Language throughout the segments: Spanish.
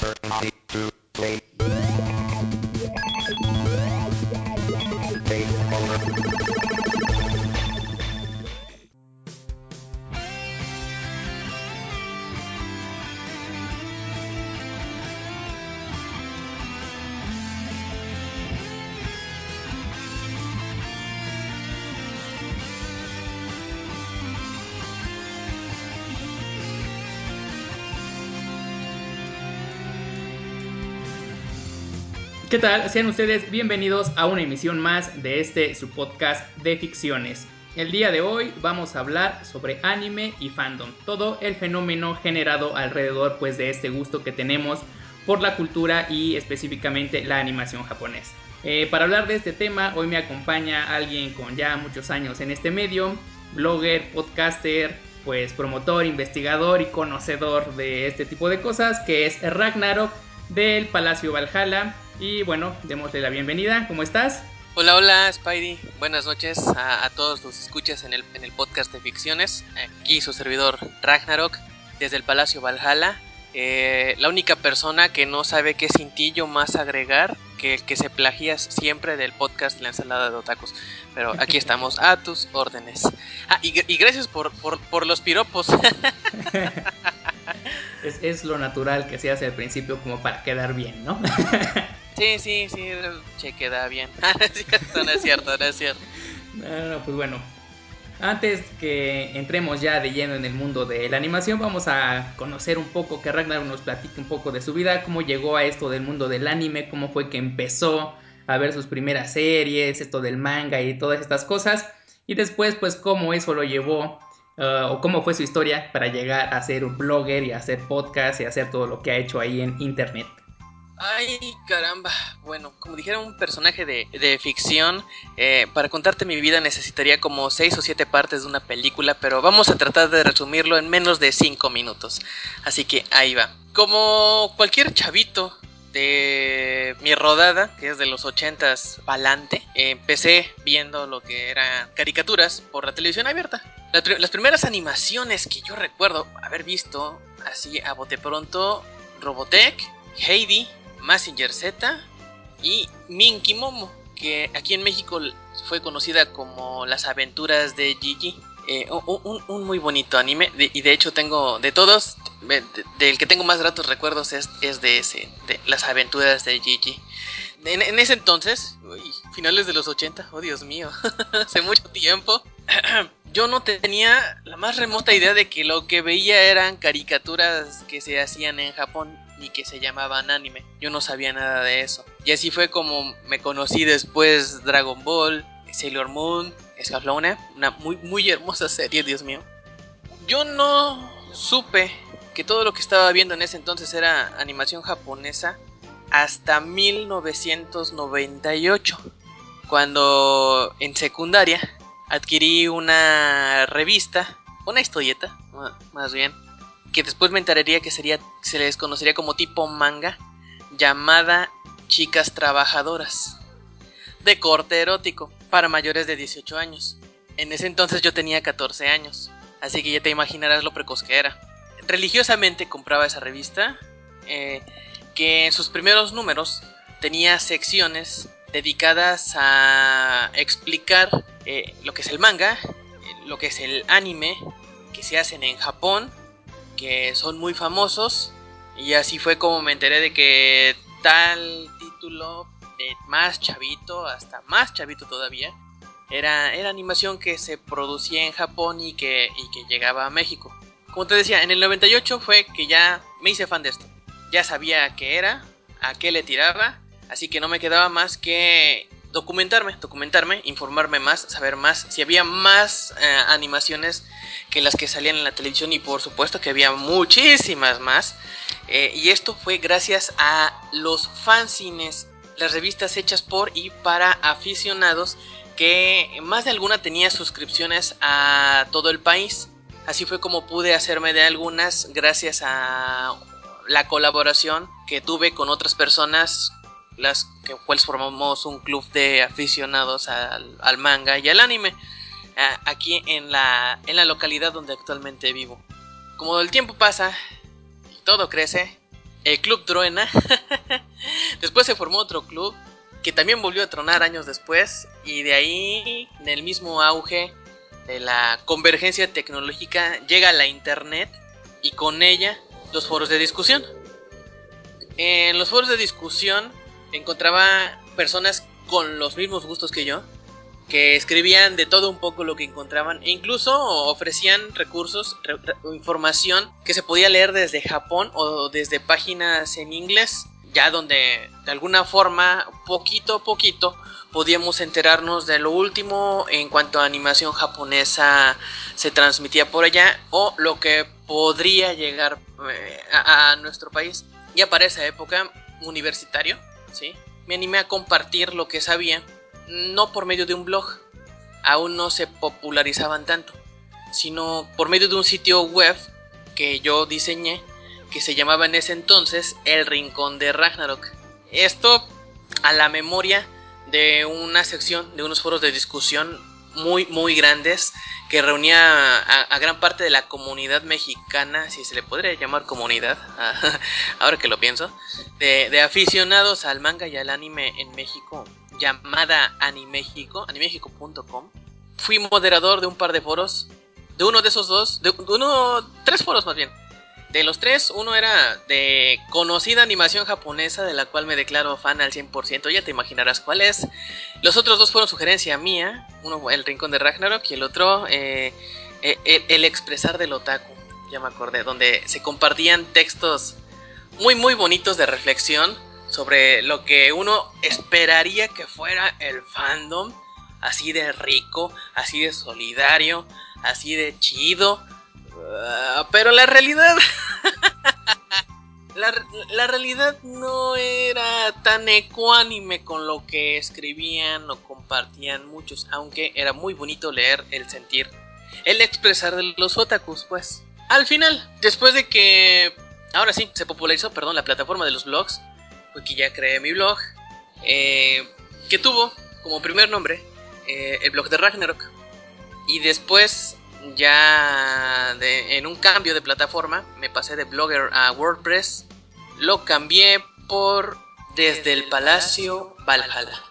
temper ¿Qué tal? Sean ustedes bienvenidos a una emisión más de este su podcast de ficciones. El día de hoy vamos a hablar sobre anime y fandom, todo el fenómeno generado alrededor pues de este gusto que tenemos por la cultura y específicamente la animación japonesa. Eh, para hablar de este tema hoy me acompaña alguien con ya muchos años en este medio, blogger, podcaster, pues promotor, investigador y conocedor de este tipo de cosas, que es Ragnarok del Palacio Valhalla. Y bueno, démosle la bienvenida. ¿Cómo estás? Hola, hola, Spidey. Buenas noches a, todos los escuchas en el, en el podcast de ficciones. Aquí su servidor Ragnarok desde el Palacio Valhalla. Eh, la única persona que no sabe qué cintillo más agregar que el que se plagia siempre del podcast La ensalada de otakus. Pero aquí estamos a tus órdenes. Ah, y, y gracias por, por, por los piropos. es, es, lo natural que se hace al principio como para quedar bien, ¿no? Sí, sí, sí, che, queda bien. no es cierto, no es cierto. No, pues bueno. Antes que entremos ya de lleno en el mundo de la animación, vamos a conocer un poco, que Ragnar nos platique un poco de su vida, cómo llegó a esto del mundo del anime, cómo fue que empezó a ver sus primeras series, esto del manga y todas estas cosas. Y después, pues, cómo eso lo llevó, uh, o cómo fue su historia para llegar a ser un blogger y hacer podcast y hacer todo lo que ha hecho ahí en internet. Ay, caramba. Bueno, como dijera un personaje de, ficción, eh, para contarte mi vida necesitaría como seis o siete partes de una película, pero vamos a tratar de resumirlo en menos de cinco minutos. Así que ahí va. Como cualquier chavito de mi rodada, que es de los ochentas pa'lante, empecé viendo lo que eran caricaturas por la televisión abierta. Las primeras animaciones que yo recuerdo haber visto así a bote pronto, Robotech, Heidi, Massinger Z y Minky Momo, que aquí en México fue conocida como Las aventuras de Gigi. Eh, un, muy bonito anime y de hecho tengo de todos del que tengo más gratos recuerdos es, de ese de las aventuras de Gigi en, ese entonces finales de los 80 oh Dios mío hace mucho tiempo yo no tenía la más remota idea de que lo que veía eran caricaturas que se hacían en Japón y que se llamaban anime. Yo no sabía nada de eso. Y así fue como me conocí después Dragon Ball, Sailor Moon, Escaflowne, una muy, muy hermosa serie, Dios mío. Yo no supe que todo lo que estaba viendo en ese entonces era animación japonesa hasta 1998, cuando en secundaria adquirí una revista, una historieta, más bien, que después me enteraría que sería, se les conocería como tipo manga, llamada Chicas Trabajadoras, de corte erótico, para mayores de 18 años. En ese entonces yo tenía 14 años, así que ya te imaginarás lo precoz que era. Religiosamente compraba esa revista, eh, que en sus primeros números tenía secciones dedicadas a explicar eh, lo que es el manga, eh, lo que es el anime, que se hacen en Japón que son muy famosos. Y así fue como me enteré de que tal título, de más chavito, hasta más chavito todavía, era, era animación que se producía en Japón y que, y que llegaba a México. Como te decía, en el 98 fue que ya me hice fan de esto. Ya sabía qué era, a qué le tiraba, así que no me quedaba más que documentarme, documentarme, informarme más, saber más, si había más eh, animaciones que las que salían en la televisión y por supuesto que había muchísimas más. Eh, y esto fue gracias a los fanzines, las revistas hechas por y para aficionados que más de alguna tenía suscripciones a todo el país. Así fue como pude hacerme de algunas gracias a la colaboración que tuve con otras personas las cuales formamos un club de aficionados al, manga y al anime aquí en la, en la localidad donde actualmente vivo. Como el tiempo pasa y todo crece, el Club Truena. después se formó otro club que también volvió a tronar años después y de ahí, en el mismo auge de la convergencia tecnológica, llega la Internet y con ella los foros de discusión. En los foros de discusión encontraba personas con los mismos gustos que yo, que escribían de todo un poco lo que encontraban e incluso ofrecían recursos, información que se podía leer desde Japón o desde páginas en inglés, ya donde de alguna forma, poquito a poquito, podíamos enterarnos de lo último en cuanto a animación japonesa se transmitía por allá o lo que podría llegar eh, a, a nuestro país. Ya para esa época, universitario, me animé a compartir lo que sabía no por medio de un blog, aún no se popularizaban tanto, sino por medio de un sitio web que yo diseñé, que se llamaba en ese entonces El Rincón de Ragnarok. Esto a la memoria de una sección, de unos foros de discusión muy, muy grandes que reunía a, gran parte de la comunidad mexicana, si se le podría llamar comunidad, ahora que lo pienso, de, de aficionados al manga y al anime en México llamada Animexico, animexico.com. Fui moderador de un par de foros, de uno de esos dos, de, uno, tres foros más bien. De los tres, uno era de conocida animación japonesa, de la cual me declaro fan al 100%, ya te imaginarás cuál es. Los otros dos fueron sugerencia mía, uno El Rincón de Ragnarok y el otro eh, eh, el, Expresar del Otaku, ya me acordé, donde se compartían textos muy muy bonitos de reflexión sobre lo que uno esperaría que fuera el fandom, así de rico, así de solidario, así de chido. Ah, pero la realidad... la, realidad no era tan ecuánime con lo que escribían o compartían muchos, aunque era muy bonito leer el sentir, el expresar de los otakus, pues. Al final, después de que, ahora sí, se popularizó, perdón, la plataforma de los blogs, que ya creé mi blog, eh, que tuvo como primer nombre eh, el blog de Ragnarok. Y después, ya en un cambio de plataforma, me pasé de Blogger a WordPress. Lo cambié por Desde el Palacio Valhalla,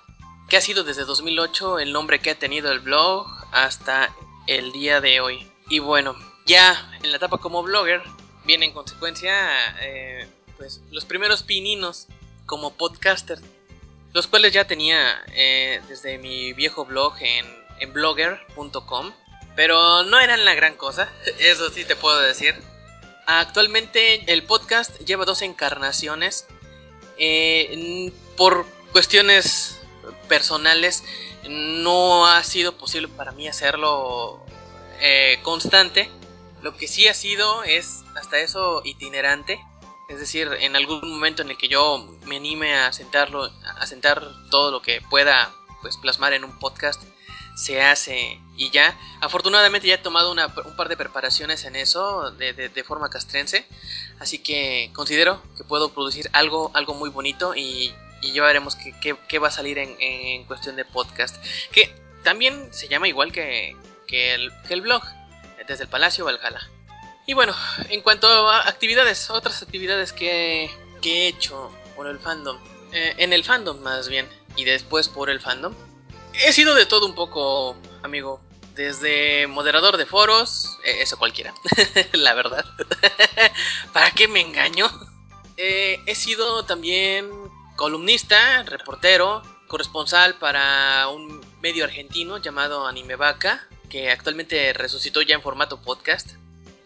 que ha sido desde 2008 el nombre que ha tenido el blog hasta el día de hoy. Y bueno, ya en la etapa como blogger, viene en consecuencia eh, pues los primeros pininos como podcaster, los cuales ya tenía eh, desde mi viejo blog en, en blogger.com, pero no eran la gran cosa, eso sí te puedo decir. Actualmente el podcast lleva dos encarnaciones. Eh, por cuestiones personales no ha sido posible para mí hacerlo eh, constante. Lo que sí ha sido es hasta eso itinerante. Es decir, en algún momento en el que yo me anime a sentarlo, a sentar todo lo que pueda pues plasmar en un podcast, se hace y ya. Afortunadamente ya he tomado un par de preparaciones en eso de, forma castrense, así que considero que puedo producir algo, algo muy bonito y, ya veremos qué va a salir en, cuestión de podcast. Que también se llama igual que, el, que el blog, desde el Palacio Valhalla. Y bueno, en cuanto a actividades, otras actividades que, he hecho por el fandom, eh, en el fandom más bien, y después por el fandom, he sido de todo un poco, amigo. Desde moderador de foros, eh, eso cualquiera, la verdad. ¿Para qué me engaño? Eh, he sido también columnista, reportero, corresponsal para un medio argentino llamado Anime Vaca, que actualmente resucitó ya en formato podcast.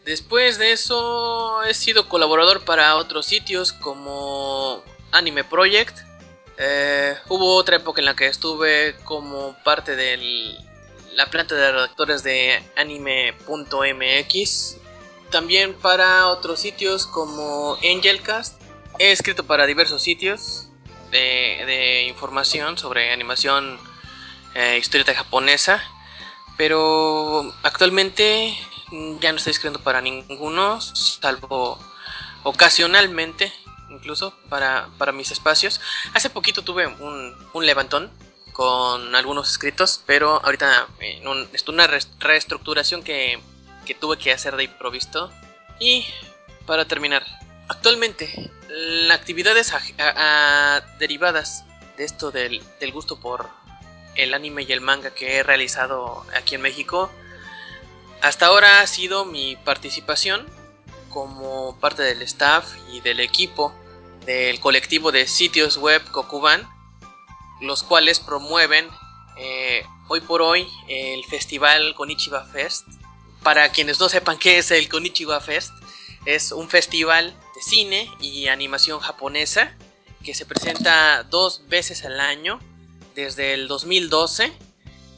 Después de eso he sido colaborador para otros sitios como Anime Project. Eh, hubo otra época en la que estuve como parte de la planta de redactores de anime.mx. También para otros sitios como Angelcast. He escrito para diversos sitios de, información sobre animación eh, historieta japonesa. Pero actualmente ya no estoy escribiendo para ninguno, salvo ocasionalmente, incluso para, mis espacios. Hace poquito tuve un, un levantón con algunos escritos, pero ahorita es una reestructuración que, que tuve que hacer de improviso. Y para terminar, Actualmente, las actividades derivadas de esto del, del gusto por el anime y el manga que he realizado aquí en México, hasta ahora ha sido mi participación como parte del staff y del equipo del colectivo de sitios web Kokuban, los cuales promueven eh, hoy por hoy el festival Konichiwa Fest. Para quienes no sepan qué es el Konichiwa Fest, es un festival de cine y animación japonesa que se presenta dos veces al año desde el 2012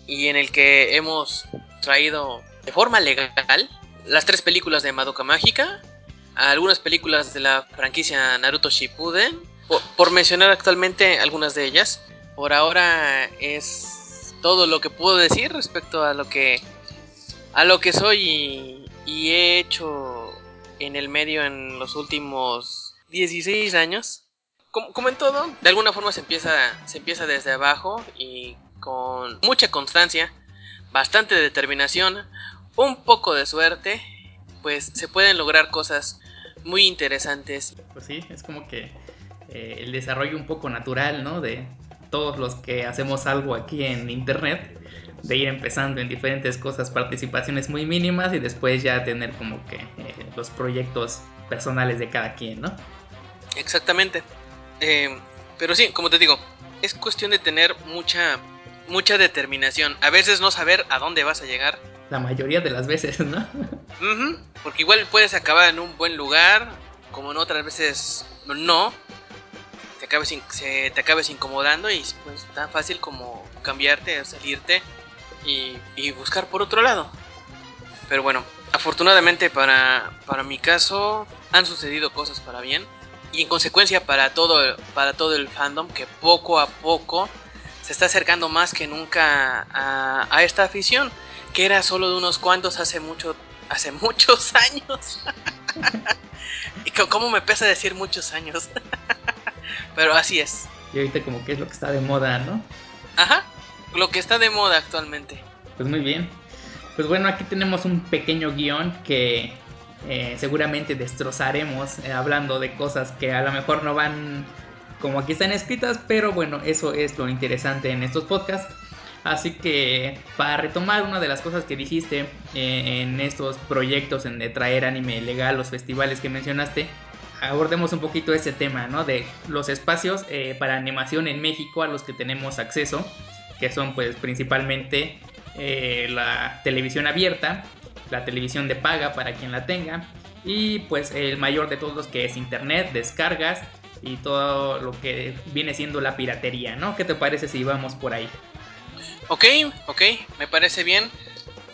y en el que hemos traído de forma legal las tres películas de Madoka Mágica, algunas películas de la franquicia Naruto Shippuden, por, mencionar actualmente algunas de ellas. Por ahora es todo lo que puedo decir respecto a lo que a lo que soy y, he hecho en el medio en los últimos 16 años. Como, como, en todo, de alguna forma se empieza, se empieza desde abajo y con mucha constancia, bastante determinación, un poco de suerte, pues se pueden lograr cosas muy interesantes. Pues sí, es como que eh, el desarrollo un poco natural, ¿no? De todos los que hacemos algo aquí en Internet, de ir empezando en diferentes cosas, participaciones muy mínimas y después ya tener como que eh, los proyectos personales de cada quien, ¿no? Exactamente. Eh, pero sí, como te digo, es cuestión de tener mucha, mucha determinación. A veces no saber a dónde vas a llegar la mayoría de las veces, ¿no? porque igual puedes acabar en un buen lugar, como en otras veces no. Te acabes, se, te acabes incomodando y pues tan fácil como cambiarte, salirte y, y buscar por otro lado. Pero bueno, afortunadamente para, para mi caso han sucedido cosas para bien y en consecuencia para todo, para todo el fandom que poco a poco se está acercando más que nunca a, a esta afición que era solo de unos cuantos hace mucho, hace muchos años. y cómo me pesa decir muchos años. Pero así es. Y ahorita como que es lo que está de moda, ¿no? Ajá, lo que está de moda actualmente. Pues muy bien. Pues bueno, aquí tenemos un pequeño guion que eh, seguramente destrozaremos eh, hablando de cosas que a lo mejor no van como aquí están escritas, pero bueno, eso es lo interesante en estos podcasts. Así que para retomar una de las cosas que dijiste eh, en estos proyectos en de traer anime legal, los festivales que mencionaste, abordemos un poquito ese tema, ¿no? De los espacios eh, para animación en México a los que tenemos acceso, que son pues principalmente eh, la televisión abierta, la televisión de paga para quien la tenga, y pues el mayor de todos que es internet, descargas y todo lo que viene siendo la piratería, ¿no? ¿Qué te parece si vamos por ahí? Ok, ok, me parece bien.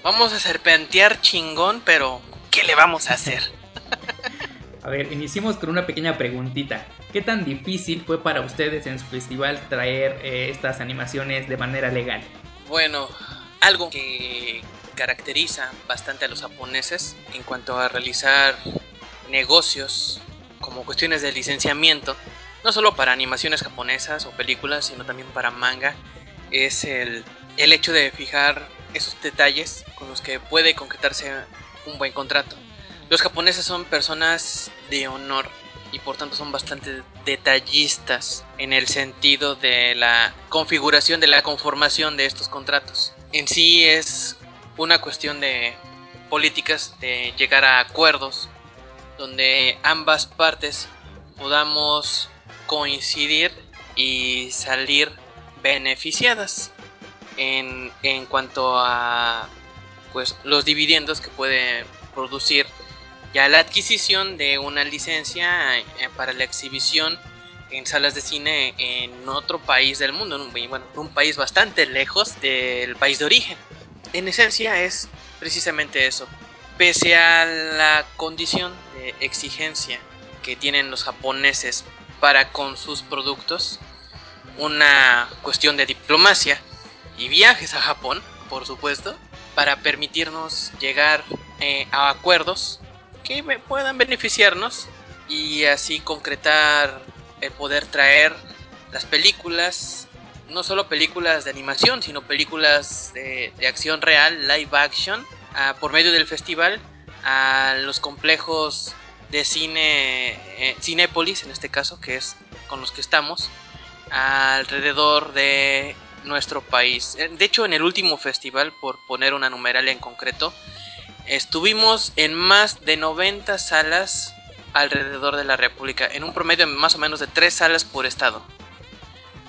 Vamos a serpentear chingón, pero ¿qué le vamos a hacer? a ver, iniciemos con una pequeña preguntita. ¿Qué tan difícil fue para ustedes en su festival traer eh, estas animaciones de manera legal? Bueno, algo que caracteriza bastante a los japoneses en cuanto a realizar negocios como cuestiones de licenciamiento, no solo para animaciones japonesas o películas, sino también para manga, es el el hecho de fijar esos detalles con los que puede concretarse un buen contrato. Los japoneses son personas de honor y por tanto son bastante detallistas en el sentido de la configuración, de la conformación de estos contratos. En sí es una cuestión de políticas, de llegar a acuerdos donde ambas partes podamos coincidir y salir beneficiadas en, en cuanto a pues los dividendos que puede producir ya la adquisición de una licencia eh, para la exhibición en salas de cine en otro país del mundo, en bueno, un país bastante lejos del país de origen. En esencia es precisamente eso. Pese a la condición de exigencia que tienen los japoneses para con sus productos, una cuestión de diplomacia y viajes a Japón, por supuesto, para permitirnos llegar eh, a acuerdos que puedan beneficiarnos y así concretar el poder traer las películas, no solo películas de animación, sino películas de, acción real, live action, por medio del festival a los complejos de cine, eh, Cinépolis en este caso, que es con los que estamos, alrededor de nuestro país. Eh, de hecho, en el último festival, por poner una numeralia en concreto, estuvimos en más de 90 salas alrededor de la República, en un promedio más o menos de 3 salas por estado,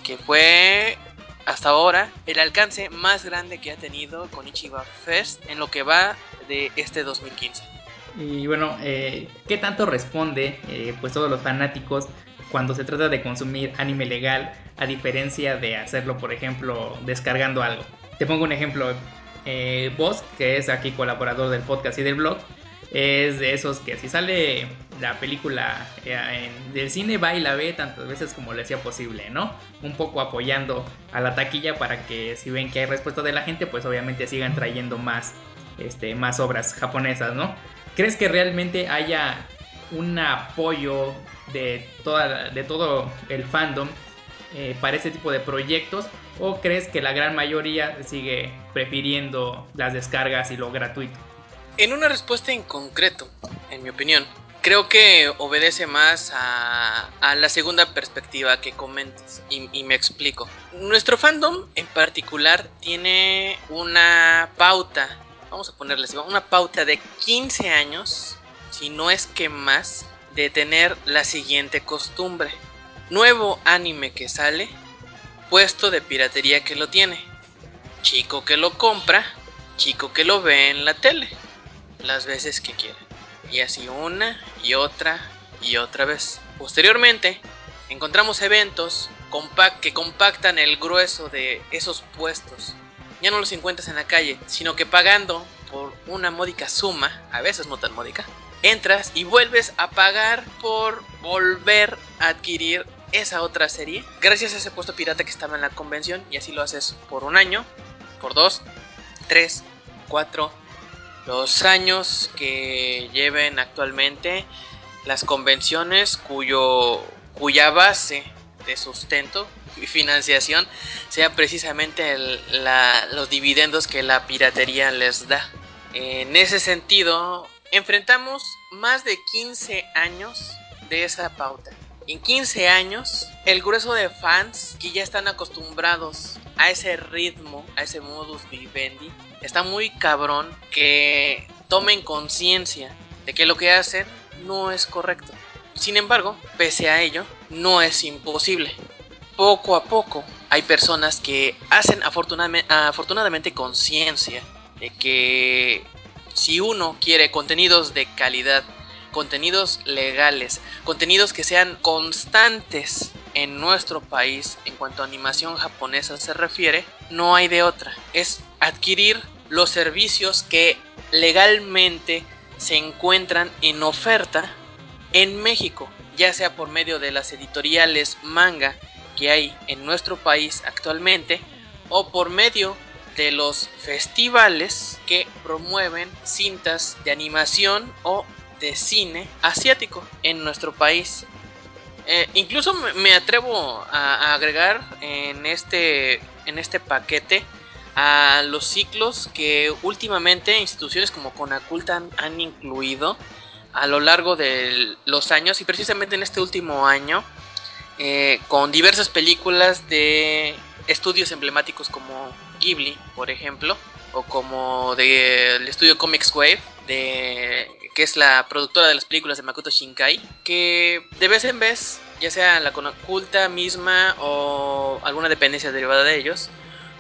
que fue hasta ahora el alcance más grande que ha tenido con Ichiba Fest en lo que va de este 2015. Y bueno, eh, ¿qué tanto responde eh, pues todos los fanáticos cuando se trata de consumir anime legal a diferencia de hacerlo, por ejemplo, descargando algo? Te pongo un ejemplo. Eh, que es aquí colaborador del podcast y del blog, es de esos que si sale la película eh, del cine va y la ve tantas veces como le sea posible, ¿no? Un poco apoyando a la taquilla para que si ven que hay respuesta de la gente, pues obviamente sigan trayendo más, este, más obras japonesas, ¿no? ¿Crees que realmente haya un apoyo de, toda, de todo el fandom eh, para este tipo de proyectos? ¿O crees que la gran mayoría sigue prefiriendo las descargas y lo gratuito? En una respuesta en concreto, en mi opinión, creo que obedece más a, la segunda perspectiva que comentas y, y, me explico. Nuestro fandom en particular tiene una pauta, vamos a ponerle así, una pauta de 15 años, si no es que más, de tener la siguiente costumbre. Nuevo anime que sale, puesto de piratería que lo tiene. Chico que lo compra, chico que lo ve en la tele las veces que quiera. Y así una y otra y otra vez. Posteriormente, encontramos eventos que compactan el grueso de esos puestos. Ya no los encuentras en la calle, sino que pagando por una módica suma, a veces no tan módica, entras y vuelves a pagar por volver a adquirir esa otra serie gracias a ese puesto pirata que estaba en la convención y así lo haces por un año, por dos, tres, cuatro, los años que lleven actualmente las convenciones cuyo, cuya base de sustento y financiación sea precisamente los dividendos que la piratería les da. En ese sentido, enfrentamos más de 15 años de esa pauta. En 15 años, el grueso de fans que ya están acostumbrados a ese ritmo, a ese modus vivendi, está muy cabrón que tomen conciencia de que lo que hacen no es correcto. Sin embargo, pese a ello, no es imposible. Poco a poco hay personas que hacen afortunadamente, afortunadamente conciencia de que si uno quiere contenidos de calidad, contenidos legales, contenidos que sean constantes en nuestro país en cuanto a animación japonesa se refiere, no hay de otra. Es adquirir los servicios que legalmente se encuentran en oferta en México, ya sea por medio de las editoriales manga que hay en nuestro país actualmente o por medio de los festivales que promueven cintas de animación o de cine asiático en nuestro país. Eh, incluso me atrevo a, agregar en este, en este paquete a los ciclos que últimamente instituciones como Conaculta han, incluido a lo largo de los años y precisamente en este último año eh, con diversas películas de estudios emblemáticos como Ghibli, por ejemplo, o como del estudio Comics Wave, de, que es la productora de las películas de Makoto Shinkai, que de vez en vez, ya sea la Conaculta misma o alguna dependencia derivada de ellos,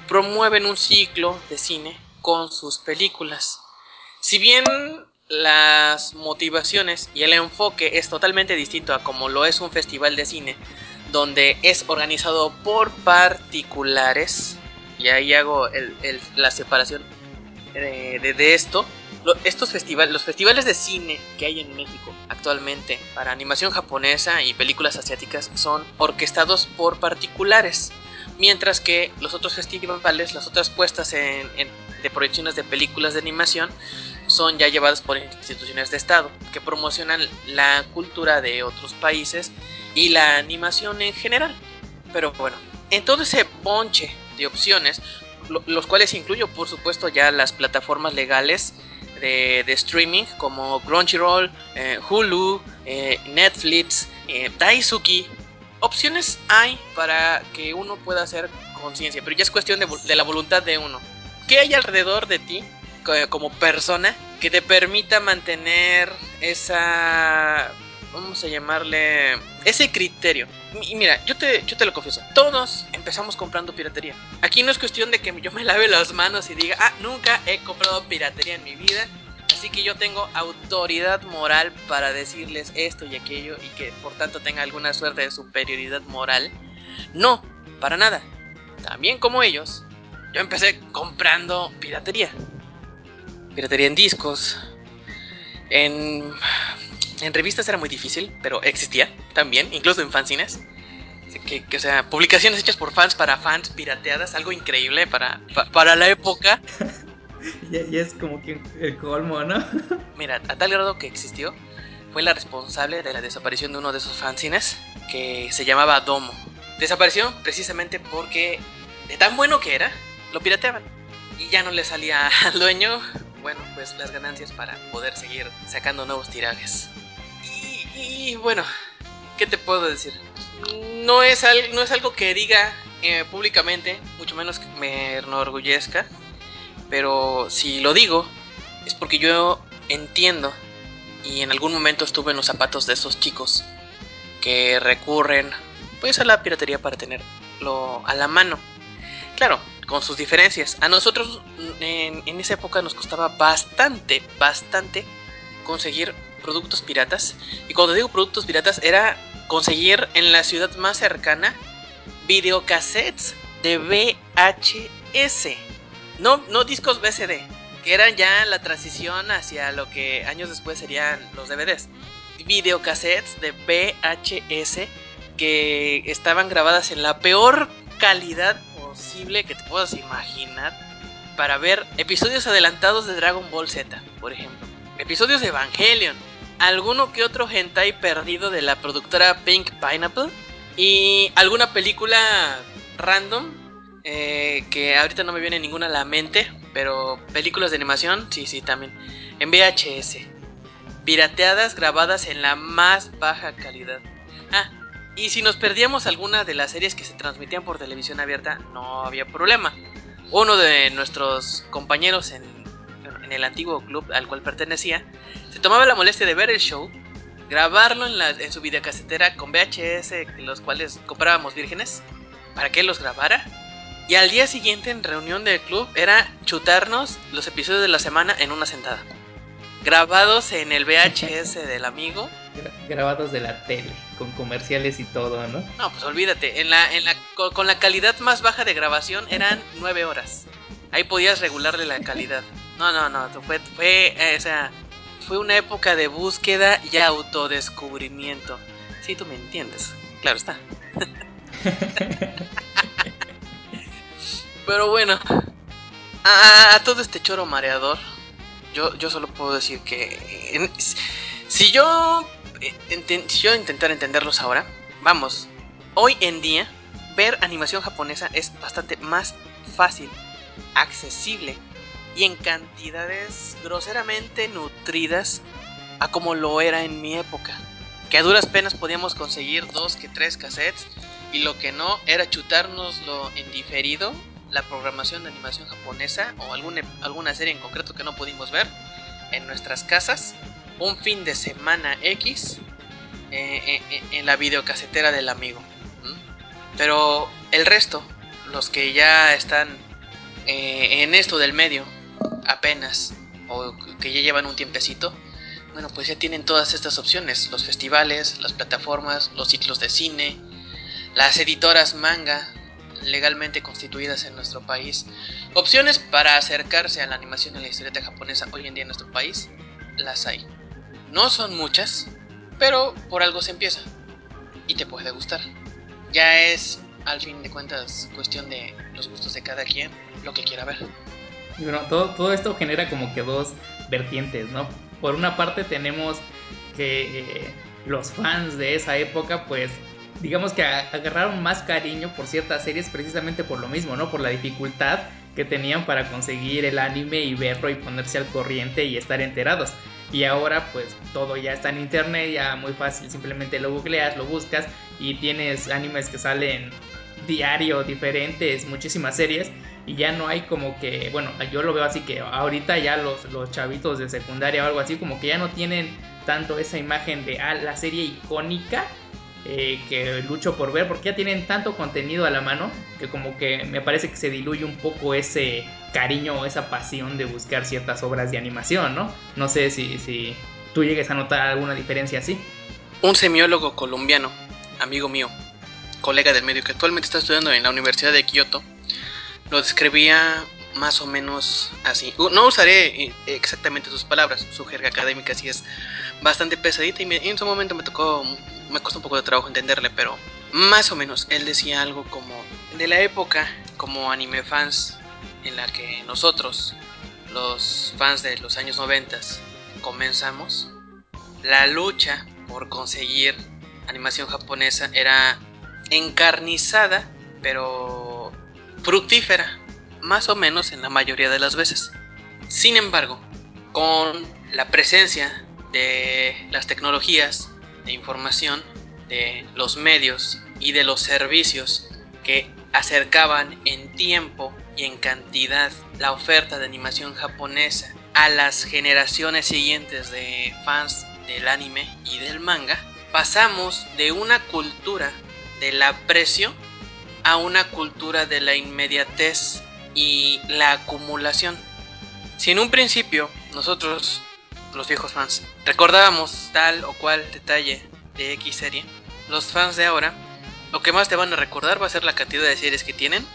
promueven un ciclo de cine con sus películas. Si bien las motivaciones y el enfoque es totalmente distinto a como lo es un festival de cine, donde es organizado por particulares, y ahí hago la separación de, esto, estos festivales, los festivales de cine que hay en México actualmente para animación japonesa y películas asiáticas son orquestados por particulares mientras que los otros festivales, las otras puestas de proyecciones de películas de animación son ya llevadas por instituciones de Estado que promocionan la cultura de otros países y la animación en general. Pero bueno, en todo ese ponche de opciones, los cuales incluyo por supuesto ya las plataformas legales de, streaming como Crunchyroll, eh, Hulu, eh, Netflix, eh, Daisuki. Opciones hay para que uno pueda hacer conciencia, pero ya es cuestión de, de la voluntad de uno. ¿Qué hay alrededor de ti como persona que te permita mantener esa vamos a llamarle ese criterio. Y mira, yo te, yo te lo confieso, todos empezamos comprando piratería. Aquí no es cuestión de que yo me lave las manos y diga, ah, nunca he comprado piratería en mi vida. Así que yo tengo autoridad moral para decirles esto y aquello y que por tanto tenga alguna suerte de superioridad moral. No, para nada. También como ellos, yo empecé comprando piratería. Piratería en discos, en en revistas era muy difícil, pero existía también, incluso en fanzines. Que, o sea, publicaciones hechas por fans para fans pirateadas, algo increíble para, para la época. y, es como que el colmo, ¿no? Mira, a tal grado que existió, fue la responsable de la desaparición de uno de esos fanzines que se llamaba Domo. Desapareció precisamente porque de tan bueno que era, lo pirateaban. Y ya no le salía al dueño, bueno, pues las ganancias para poder seguir sacando nuevos tirajes. Y bueno, ¿qué te puedo decir? No es, no es algo que diga eh, públicamente, mucho menos que me enorgullezca, pero si lo digo es porque yo entiendo y en algún momento estuve en los zapatos de esos chicos que recurren pues a la piratería para tenerlo a la mano. Claro, con sus diferencias. A nosotros en, en esa época nos costaba bastante, bastante conseguir productos piratas. Y cuando digo productos piratas, era conseguir en la ciudad más cercana videocassettes de VHS. No, no discos VCD, que eran ya la transición hacia lo que años después serían los DVDs. Videocassettes de VHS que estaban grabadas en la peor calidad posible que te puedas imaginar para ver episodios adelantados de Dragon Ball Z, por ejemplo. Episodios de Evangelion, alguno que otro hentai perdido de la productora Pink Pineapple y alguna película random eh, que ahorita no me viene ninguna a la mente, pero películas de animación, sí, sí, también, en VHS, pirateadas, grabadas en la más baja calidad. Ah, y si nos perdíamos alguna de las series que se transmitían por televisión abierta, no había problema. Uno de nuestros compañeros en en el antiguo club al cual pertenecía, se tomaba la molestia de ver el show, grabarlo en, la, en su videocasetera con VHS, los cuales comprábamos vírgenes, para que él los grabara. Y al día siguiente, en reunión del club, era chutarnos los episodios de la semana en una sentada. Grabados en el VHS del amigo. Grabados de la tele, con comerciales y todo, ¿no? No, pues olvídate. En la, en la, con la calidad más baja de grabación eran nueve horas. Ahí podías regularle la calidad. No, no, no, fue, fue, eh, o sea, fue una época de búsqueda y autodescubrimiento. Sí, tú me entiendes, claro está. Pero bueno, a, todo este choro mareador, yo, yo solo puedo decir que si yo eh, si yo intentar entenderlos ahora, vamos, hoy en día ver animación japonesa es bastante más fácil, accesible y en cantidades groseramente nutridas a como lo era en mi época. Que a duras penas podíamos conseguir dos que tres cassettes y lo que no era chutárnoslo en diferido, la programación de animación japonesa o alguna, alguna serie en concreto que no pudimos ver en nuestras casas, un fin de semana X eh, eh, eh, en la videocasetera del amigo. Pero el resto, los que ya están en esto del medio, apenas o que ya llevan un tiempecito, bueno, pues ya tienen todas estas opciones, los festivales, las plataformas, los ciclos de cine, las editoras manga legalmente constituidas en nuestro país. Opciones para acercarse a la animación y la historieta japonesa hoy en día en nuestro país, las hay. No son muchas, pero por algo se empieza. Y te puede gustar. Ya es, al fin de cuentas, cuestión de los gustos de cada quien, lo que quiera ver. Bueno, todo, todo esto genera como que dos vertientes, ¿no? Por una parte tenemos que eh, los fans de esa época, pues, digamos que agarraron más cariño por ciertas series precisamente por lo mismo, ¿no? Por la dificultad que tenían para conseguir el anime y verlo y ponerse al corriente y estar enterados. Y ahora pues todo ya está en internet, ya muy fácil, simplemente lo googleas, lo buscas y tienes animes que salen diario, diferentes, muchísimas series y ya no hay como que, bueno, yo lo veo así que ahorita ya los, los chavitos de secundaria o algo así como que ya no tienen tanto esa imagen de ah, la serie icónica eh, que lucho por ver porque ya tienen tanto contenido a la mano que como que me parece que se diluye un poco ese cariño o esa pasión de buscar ciertas obras de animación, ¿no? No sé si, si tú llegues a notar alguna diferencia así. Un semiólogo colombiano, amigo mío, colega del medio que actualmente está estudiando en la Universidad de Kioto, lo describía más o menos así. No usaré eh, exactamente sus palabras, su jerga académica sí es bastante pesadita y, en su momento me tocó, me costó un poco de trabajo entenderle, pero más o menos él decía algo como de la época como anime fans en la que nosotros, los fans de los años 90, comenzamos, la lucha por conseguir animación japonesa era encarnizada, pero fructífera, más o menos en la mayoría de las veces. Sin embargo, con la presencia de las tecnologías de información, de los medios y de los servicios que acercaban en tiempo y en cantidad la oferta de animación japonesa a las generaciones siguientes de fans del anime y del manga, pasamos de una cultura del aprecio a una cultura de la inmediatez y la acumulación. Si en un principio nosotros, los viejos fans, recordábamos tal o cual detalle de X serie, los fans de ahora, lo que más te van a recordar va a ser la cantidad de series que tienen,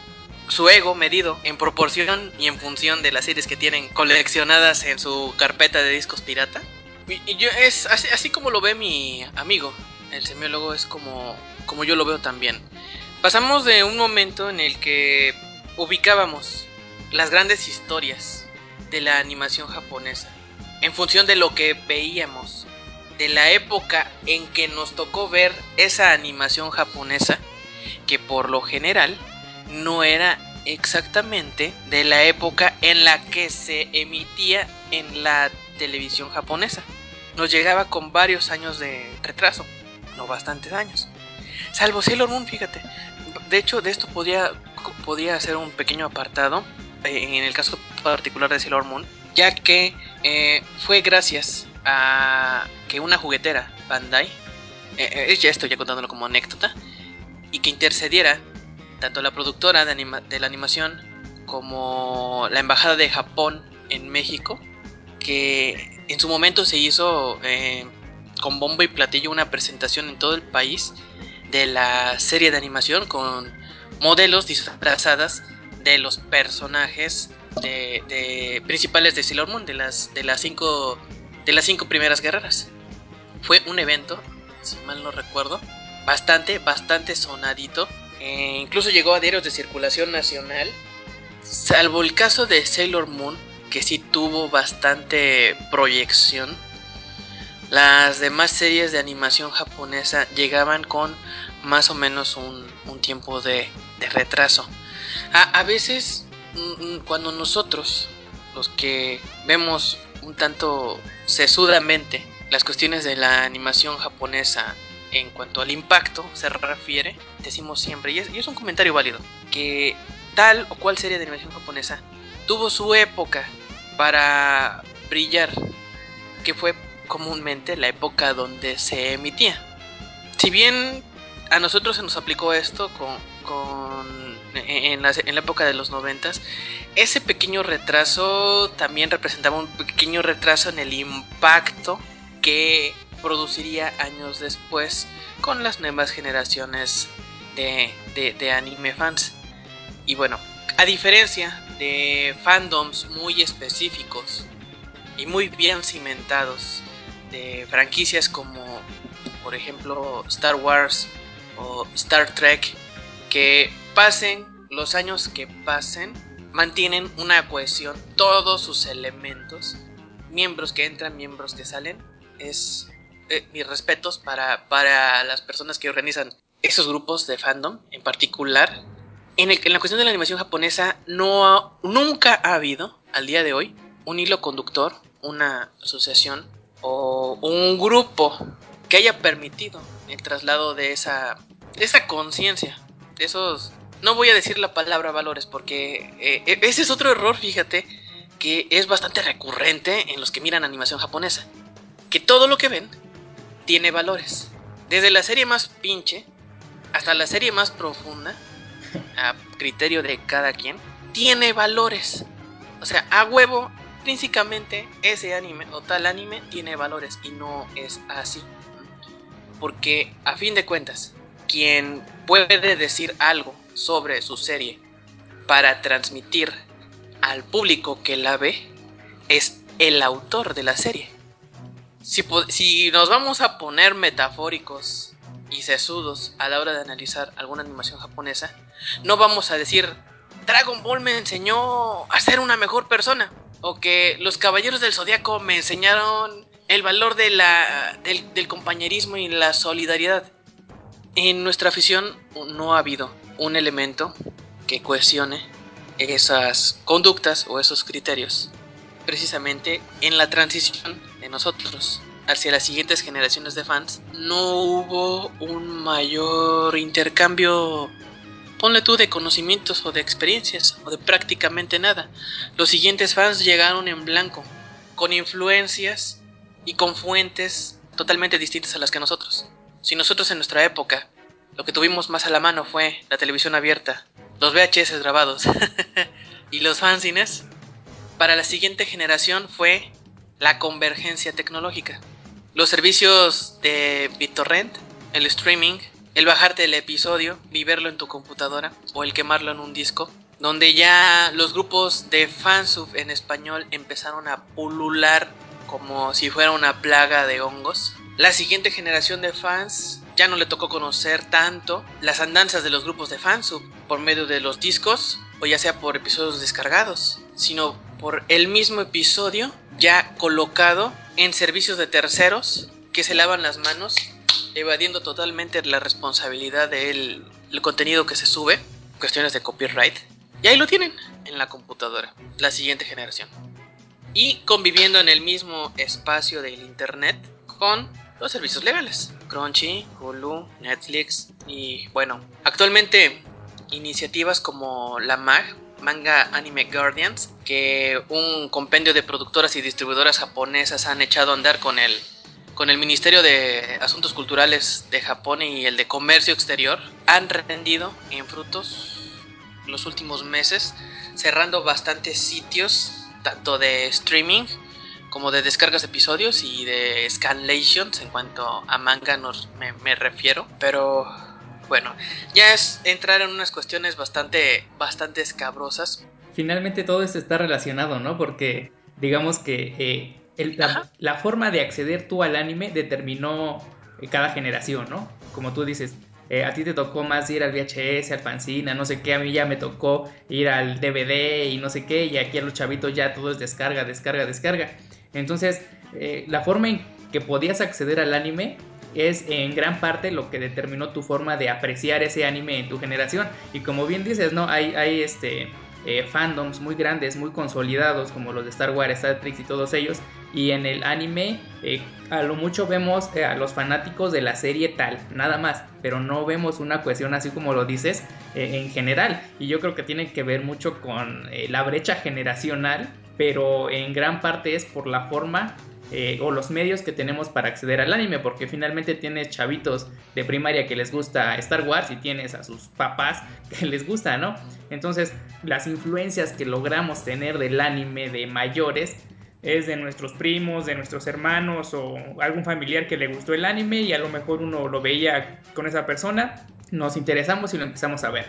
su ego medido en proporción y en función de las series que tienen coleccionadas en su carpeta de discos pirata. Y, yo es así, como lo ve mi amigo, el semiólogo, es como, como yo lo veo también. Pasamos de un momento en el que ubicábamos las grandes historias de la animación japonesa en función de lo que veíamos, de la época en que nos tocó ver esa animación japonesa, que por lo general no era exactamente de la época en la que se emitía en la televisión japonesa. Nos llegaba con varios años de retraso, no bastantes años. Salvo Sailor Moon, fíjate de hecho, de esto podía, podía hacer un pequeño apartado, eh, en el caso particular de Sailor Moon, ya que eh, fue gracias a que una juguetera, Bandai, eh, ya estoy ya contándolo como anécdota, y que intercediera tanto la productora de, de la animación como la embajada de Japón en México, que en su momento se hizo con bombo y platillo una presentación en todo el país de la serie de animación con modelos disfrazadas de los personajes de, principales de Sailor Moon, de las, de, las cinco, de las cinco primeras guerreras. Fue un evento, si mal no recuerdo, bastante, bastante sonadito. E incluso llegó a diarios de circulación nacional. Salvo el caso de Sailor Moon, que sí tuvo bastante proyección las demás series de animación japonesa llegaban con más o menos un, tiempo de, retraso. A, veces, mm, mm, cuando nosotros, los que vemos un tanto sesudamente las cuestiones de la animación japonesa en cuanto al impacto se refiere, decimos siempre, y es, y es un comentario válido, que tal o cual serie de animación japonesa tuvo su época para brillar, que fue comúnmente la época donde se emitía. Si bien a nosotros se nos aplicó esto con, con en, la, en, la, época de los noventas, ese pequeño retraso también representaba un pequeño retraso en el impacto que produciría años después con las nuevas generaciones de, de anime fans. Y bueno, a diferencia de fandoms muy específicos y muy bien cimentados de franquicias como por ejemplo Star Wars o Star Trek que pasen los años que pasen mantienen una cohesión. Todos sus elementos miembros que entran miembros que salen es eh, mis respetos para, para las personas que organizan esos grupos de fandom en particular. En, la cuestión de la animación japonesa no nunca ha habido, al día de hoy, un hilo conductor, una asociación o un grupo que haya permitido el traslado de esa, esa conciencia, de esos... No voy a decir la palabra valores porque eh, e, ese es otro error, fíjate, que es bastante recurrente en los que miran animación japonesa. Que todo lo que ven tiene valores. Desde la serie más pinche hasta la serie más profunda, a criterio de cada quien, tiene valores. O sea, a huevo, principalmente ese anime o tal anime tiene valores y no es así. Porque a fin de cuentas, quien puede decir algo sobre su serie para transmitir al público que la ve es el autor de la serie. Si nos vamos a poner metafóricos y sesudos a la hora de analizar alguna animación japonesa, no vamos a decir Dragon Ball me enseñó a ser una mejor persona o que los caballeros del zodiaco me enseñaron el valor del, del compañerismo y la solidaridad. En nuestra afición no ha habido un elemento que cohesione esas conductas o esos criterios precisamente en la transición de nosotros hacia las siguientes generaciones de fans no hubo un mayor intercambio ponle tú de conocimientos o de experiencias o de prácticamente nada los siguientes fans llegaron en blanco con influencias y con fuentes totalmente distintas a las que nosotros si nosotros en nuestra época lo que tuvimos más a la mano fue la televisión abierta los VHS grabados y los fanzines, para la siguiente generación fue la convergencia tecnológica. Los servicios de BitTorrent, el streaming, el bajarte el episodio y en tu computadora o el quemarlo en un disco, donde ya los grupos de fansub en español empezaron a pulular como si fuera una plaga de hongos. La siguiente generación de fans ya no le tocó conocer tanto las andanzas de los grupos de fansub por medio de los discos o ya sea por episodios descargados, sino por el mismo episodio ya colocado en servicios de terceros que se lavan las manos, evadiendo totalmente la responsabilidad del contenido que se sube, cuestiones de copyright. Y ahí lo tienen en la computadora, la siguiente generación. Y conviviendo en el mismo espacio del Internet con los servicios legales. Crunchy, Hulu, Netflix y bueno, actualmente iniciativas como la MAG, Manga Anime Guardians, que un compendio de productoras y distribuidoras japonesas han echado a andar con el, con el Ministerio de Asuntos Culturales de Japón y el de Comercio Exterior, han rendido en frutos los últimos meses, cerrando bastantes sitios, tanto de streaming como de descargas de episodios y de scanlations en cuanto a manga nos, me, refiero. Pero bueno, ya es entrar en unas cuestiones bastante, bastante escabrosas. Finalmente todo esto está relacionado, ¿no? Porque digamos que eh, la, forma de acceder tú al anime determinó eh, cada generación, ¿no? Como tú dices, eh, a ti te tocó más ir al VHS, al fanzine, no sé qué, a mí ya me tocó ir al DVD y no sé qué, y aquí a los chavitos ya todo es descarga, descarga, descarga. Entonces, eh, la forma en que podías acceder al anime es en gran parte lo que determinó tu forma de apreciar ese anime en tu generación. Y como bien dices, ¿no? Hay, hay este, eh, fandoms muy grandes, muy consolidados, como los de Star Wars, Star Trek y todos ellos. Y en el anime, eh, a lo mucho vemos a los fanáticos de la serie tal, nada más. Pero no vemos una cuestión así como lo dices en general. Y yo creo que tiene que ver mucho con la brecha generacional pero en gran parte es por la forma eh, o los medios que tenemos para acceder al anime, porque finalmente tienes chavitos de primaria que les gusta Star Wars y tienes a sus papás que les gusta, ¿no? Entonces, las influencias que logramos tener del anime de mayores es de nuestros primos, de nuestros hermanos o algún familiar que le gustó el anime y a lo mejor uno lo veía con esa persona, nos interesamos y lo empezamos a ver.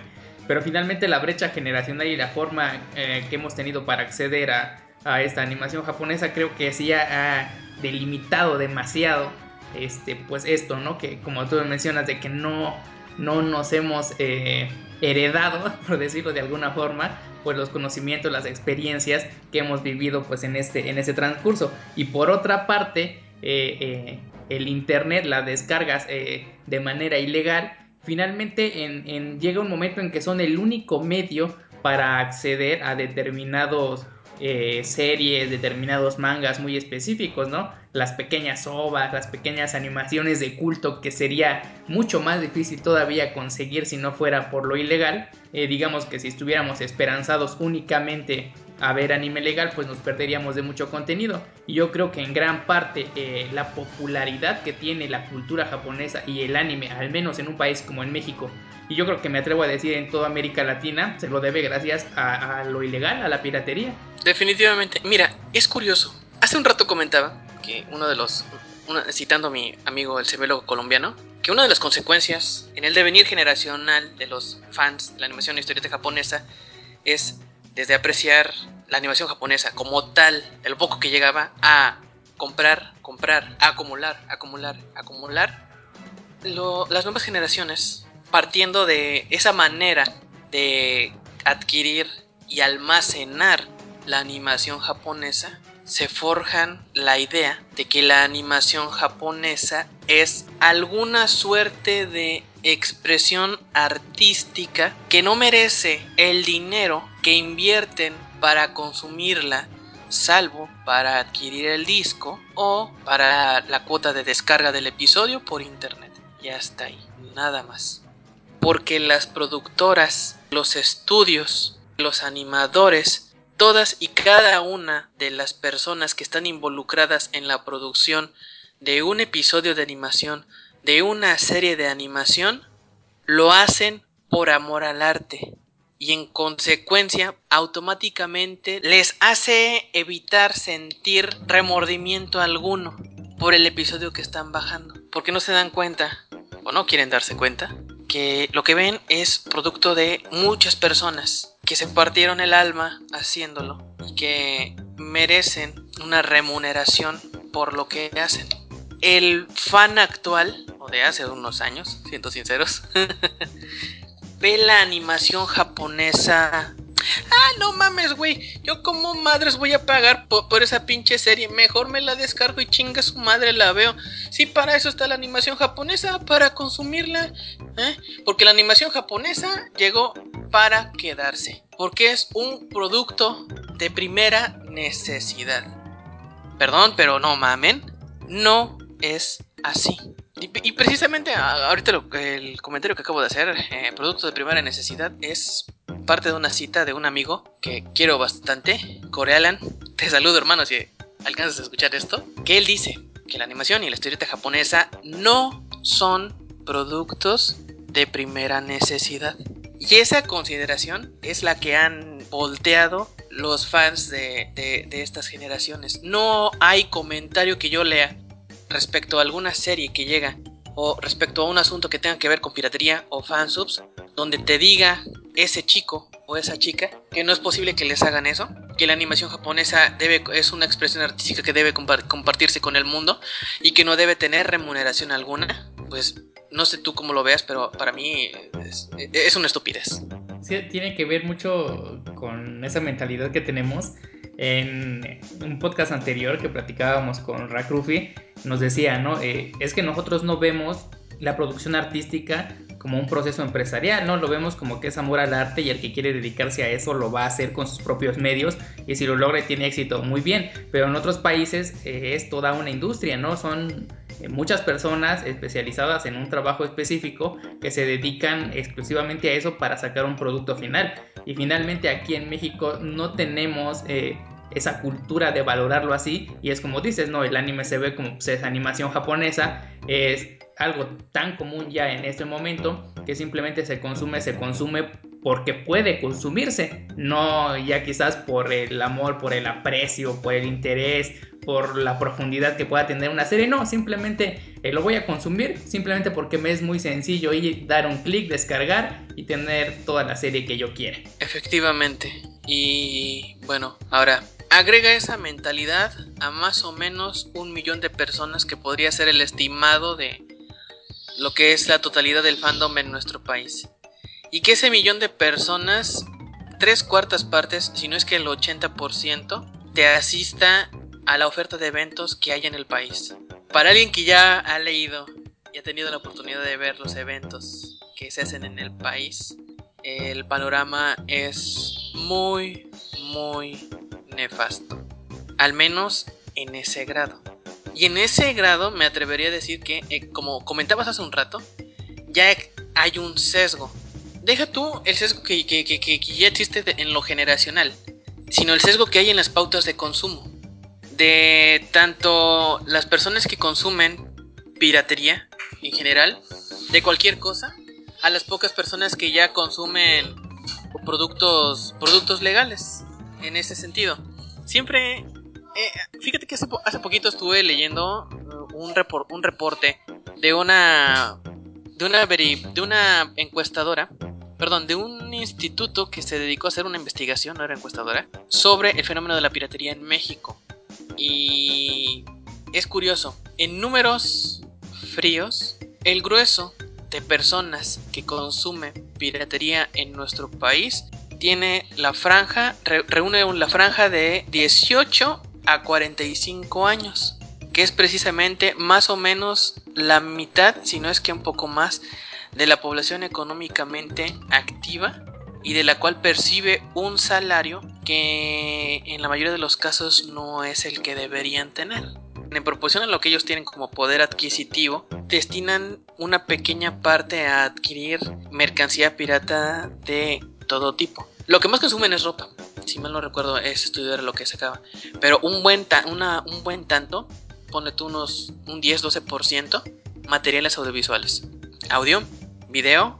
Pero finalmente la brecha generacional y la forma eh, que hemos tenido para acceder a, esta animación japonesa creo que sí ha, delimitado demasiado este, pues esto, ¿no? Que como tú mencionas, de que no, no nos hemos eh, heredado, por decirlo de alguna forma, pues los conocimientos, las experiencias que hemos vivido pues en este, en este transcurso. Y por otra parte, eh, el internet, las descargas de manera ilegal, finalmente en, llega un momento en que son el único medio para acceder a determinados eh, series, determinados mangas muy específicos, ¿no? Las pequeñas ovas, las pequeñas animaciones de culto que sería mucho más difícil todavía conseguir si no fuera por lo ilegal. Eh, digamos que si estuviéramos esperanzados únicamente a ver anime legal, pues nos perderíamos de mucho contenido. Y yo creo que en gran parte eh, la popularidad que tiene la cultura japonesa y el anime, al menos en un país como en México, y yo creo que me atrevo a decir en toda América Latina, se lo debe gracias a, lo ilegal, a la piratería. Definitivamente. Mira, es curioso. Hace un rato comentaba que uno de los, citando a mi amigo el semelo colombiano, que una de las consecuencias en el devenir generacional de los fans de la animación e historieta japonesa es desde apreciar la animación japonesa como tal, de lo poco que llegaba, a comprar, comprar, acumular, acumular, acumular, las nuevas generaciones, partiendo de esa manera de adquirir y almacenar la animación japonesa, se forjan la idea de que la animación japonesa es alguna suerte de expresión artística que no merece el dinero que invierten para consumirla, salvo para adquirir el disco o para la cuota de descarga del episodio por internet. Ya está ahí, nada más. Porque las productoras, los estudios, los animadores, todas y cada una de las personas que están involucradas en la producción de un episodio de animación, de una serie de animación, lo hacen por amor al arte y en consecuencia automáticamente les hace evitar sentir remordimiento alguno por el episodio que están bajando. Porque no se dan cuenta, o no quieren darse cuenta, que lo que ven es producto de muchas personas que se partieron el alma haciéndolo y que merecen una remuneración por lo que hacen. El fan actual, o de hace unos años, siendo sinceros, ve la animación japonesa. Ah, no mames, güey. Yo como madres voy a pagar por, esa pinche serie. Mejor me la descargo y chinga su madre la veo. Sí, para eso está la animación japonesa, para consumirla. ¿eh? Porque la animación japonesa llegó para quedarse. Porque es un producto de primera necesidad. Perdón, pero no mamen. No es así. Y, precisamente ahorita el comentario que acabo de hacer, eh, producto de primera necesidad, es parte de una cita de un amigo que quiero bastante, Corealan. Te saludo hermano si alcanzas a escuchar esto. Que él dice que la animación y la historieta japonesa no son productos de primera necesidad. Y esa consideración es la que han volteado los fans de, de, estas generaciones. No hay comentario que yo lea respecto a alguna serie que llega o respecto a un asunto que tenga que ver con piratería o fansubs, donde te diga ese chico o esa chica que no es posible que les hagan eso, que la animación japonesa debe, es una expresión artística que debe compartirse con el mundo y que no debe tener remuneración alguna, pues no sé tú cómo lo veas, pero para mí es, es una estupidez. Sí, tiene que ver mucho con esa mentalidad que tenemos en un podcast anterior que platicábamos con Rakrufi, nos decía, ¿no? Eh, es que nosotros no vemos la producción artística como un proceso empresarial, ¿no? Lo vemos como que es amor al arte y el que quiere dedicarse a eso lo va a hacer con sus propios medios y si lo logra tiene éxito, muy bien, pero en otros países eh, es toda una industria, ¿no? Son eh, muchas personas especializadas en un trabajo específico que se dedican exclusivamente a eso para sacar un producto final y finalmente aquí en México no tenemos esa cultura de valorarlo así y es como dices, no, el anime se ve como pues, es animación japonesa, es algo tan común ya en este momento que simplemente se consume, se consume porque puede consumirse, no ya quizás por el amor, por el aprecio, por el interés, por la profundidad que pueda tener una serie, no, simplemente eh, lo voy a consumir, simplemente porque me es muy sencillo ir, dar un clic, descargar y tener toda la serie que yo quiera. Efectivamente, y bueno, ahora Agrega esa mentalidad a más o menos un millón de personas que podría ser el estimado de lo que es la totalidad del fandom en nuestro país. Y que ese millón de personas, tres cuartas partes, si no es que el 80%, te asista a la oferta de eventos que hay en el país. Para alguien que ya ha leído y ha tenido la oportunidad de ver los eventos que se hacen en el país, el panorama es muy, muy nefasto. Al menos en ese grado. Y en ese grado me atrevería a decir que, eh, como comentabas hace un rato, ya hay un sesgo. Deja tú el sesgo que, ya existe en lo generacional, sino el sesgo que hay en las pautas de consumo. De tanto las personas que consumen piratería en general, de cualquier cosa, a las pocas personas que ya consumen productos, productos legales en ese sentido. Siempre, eh, fíjate que hace, hace, poquito estuve leyendo uh, un, reporte de una, de una, de una encuestadora, perdón, de un instituto que se dedicó a hacer una investigación, no era encuestadora, sobre el fenómeno de la piratería en México. Y es curioso, en números fríos, el grueso de personas que consumen piratería en nuestro país tiene la franja, reúne la franja de 18 a 45 años, que es precisamente más o menos la mitad, si no es que un poco más, de la población económicamente activa y de la cual percibe un salario que en la mayoría de los casos no es el que deberían tener en proporción a lo que ellos tienen como poder adquisitivo, destinan una pequeña parte a adquirir mercancía pirata de todo tipo. Lo que más consumen es ropa. Si mal no recuerdo, es estudiar lo que se acaba. Pero un buen, una, un buen tanto, pone tú unos un 10-12%, materiales audiovisuales. Audio, video,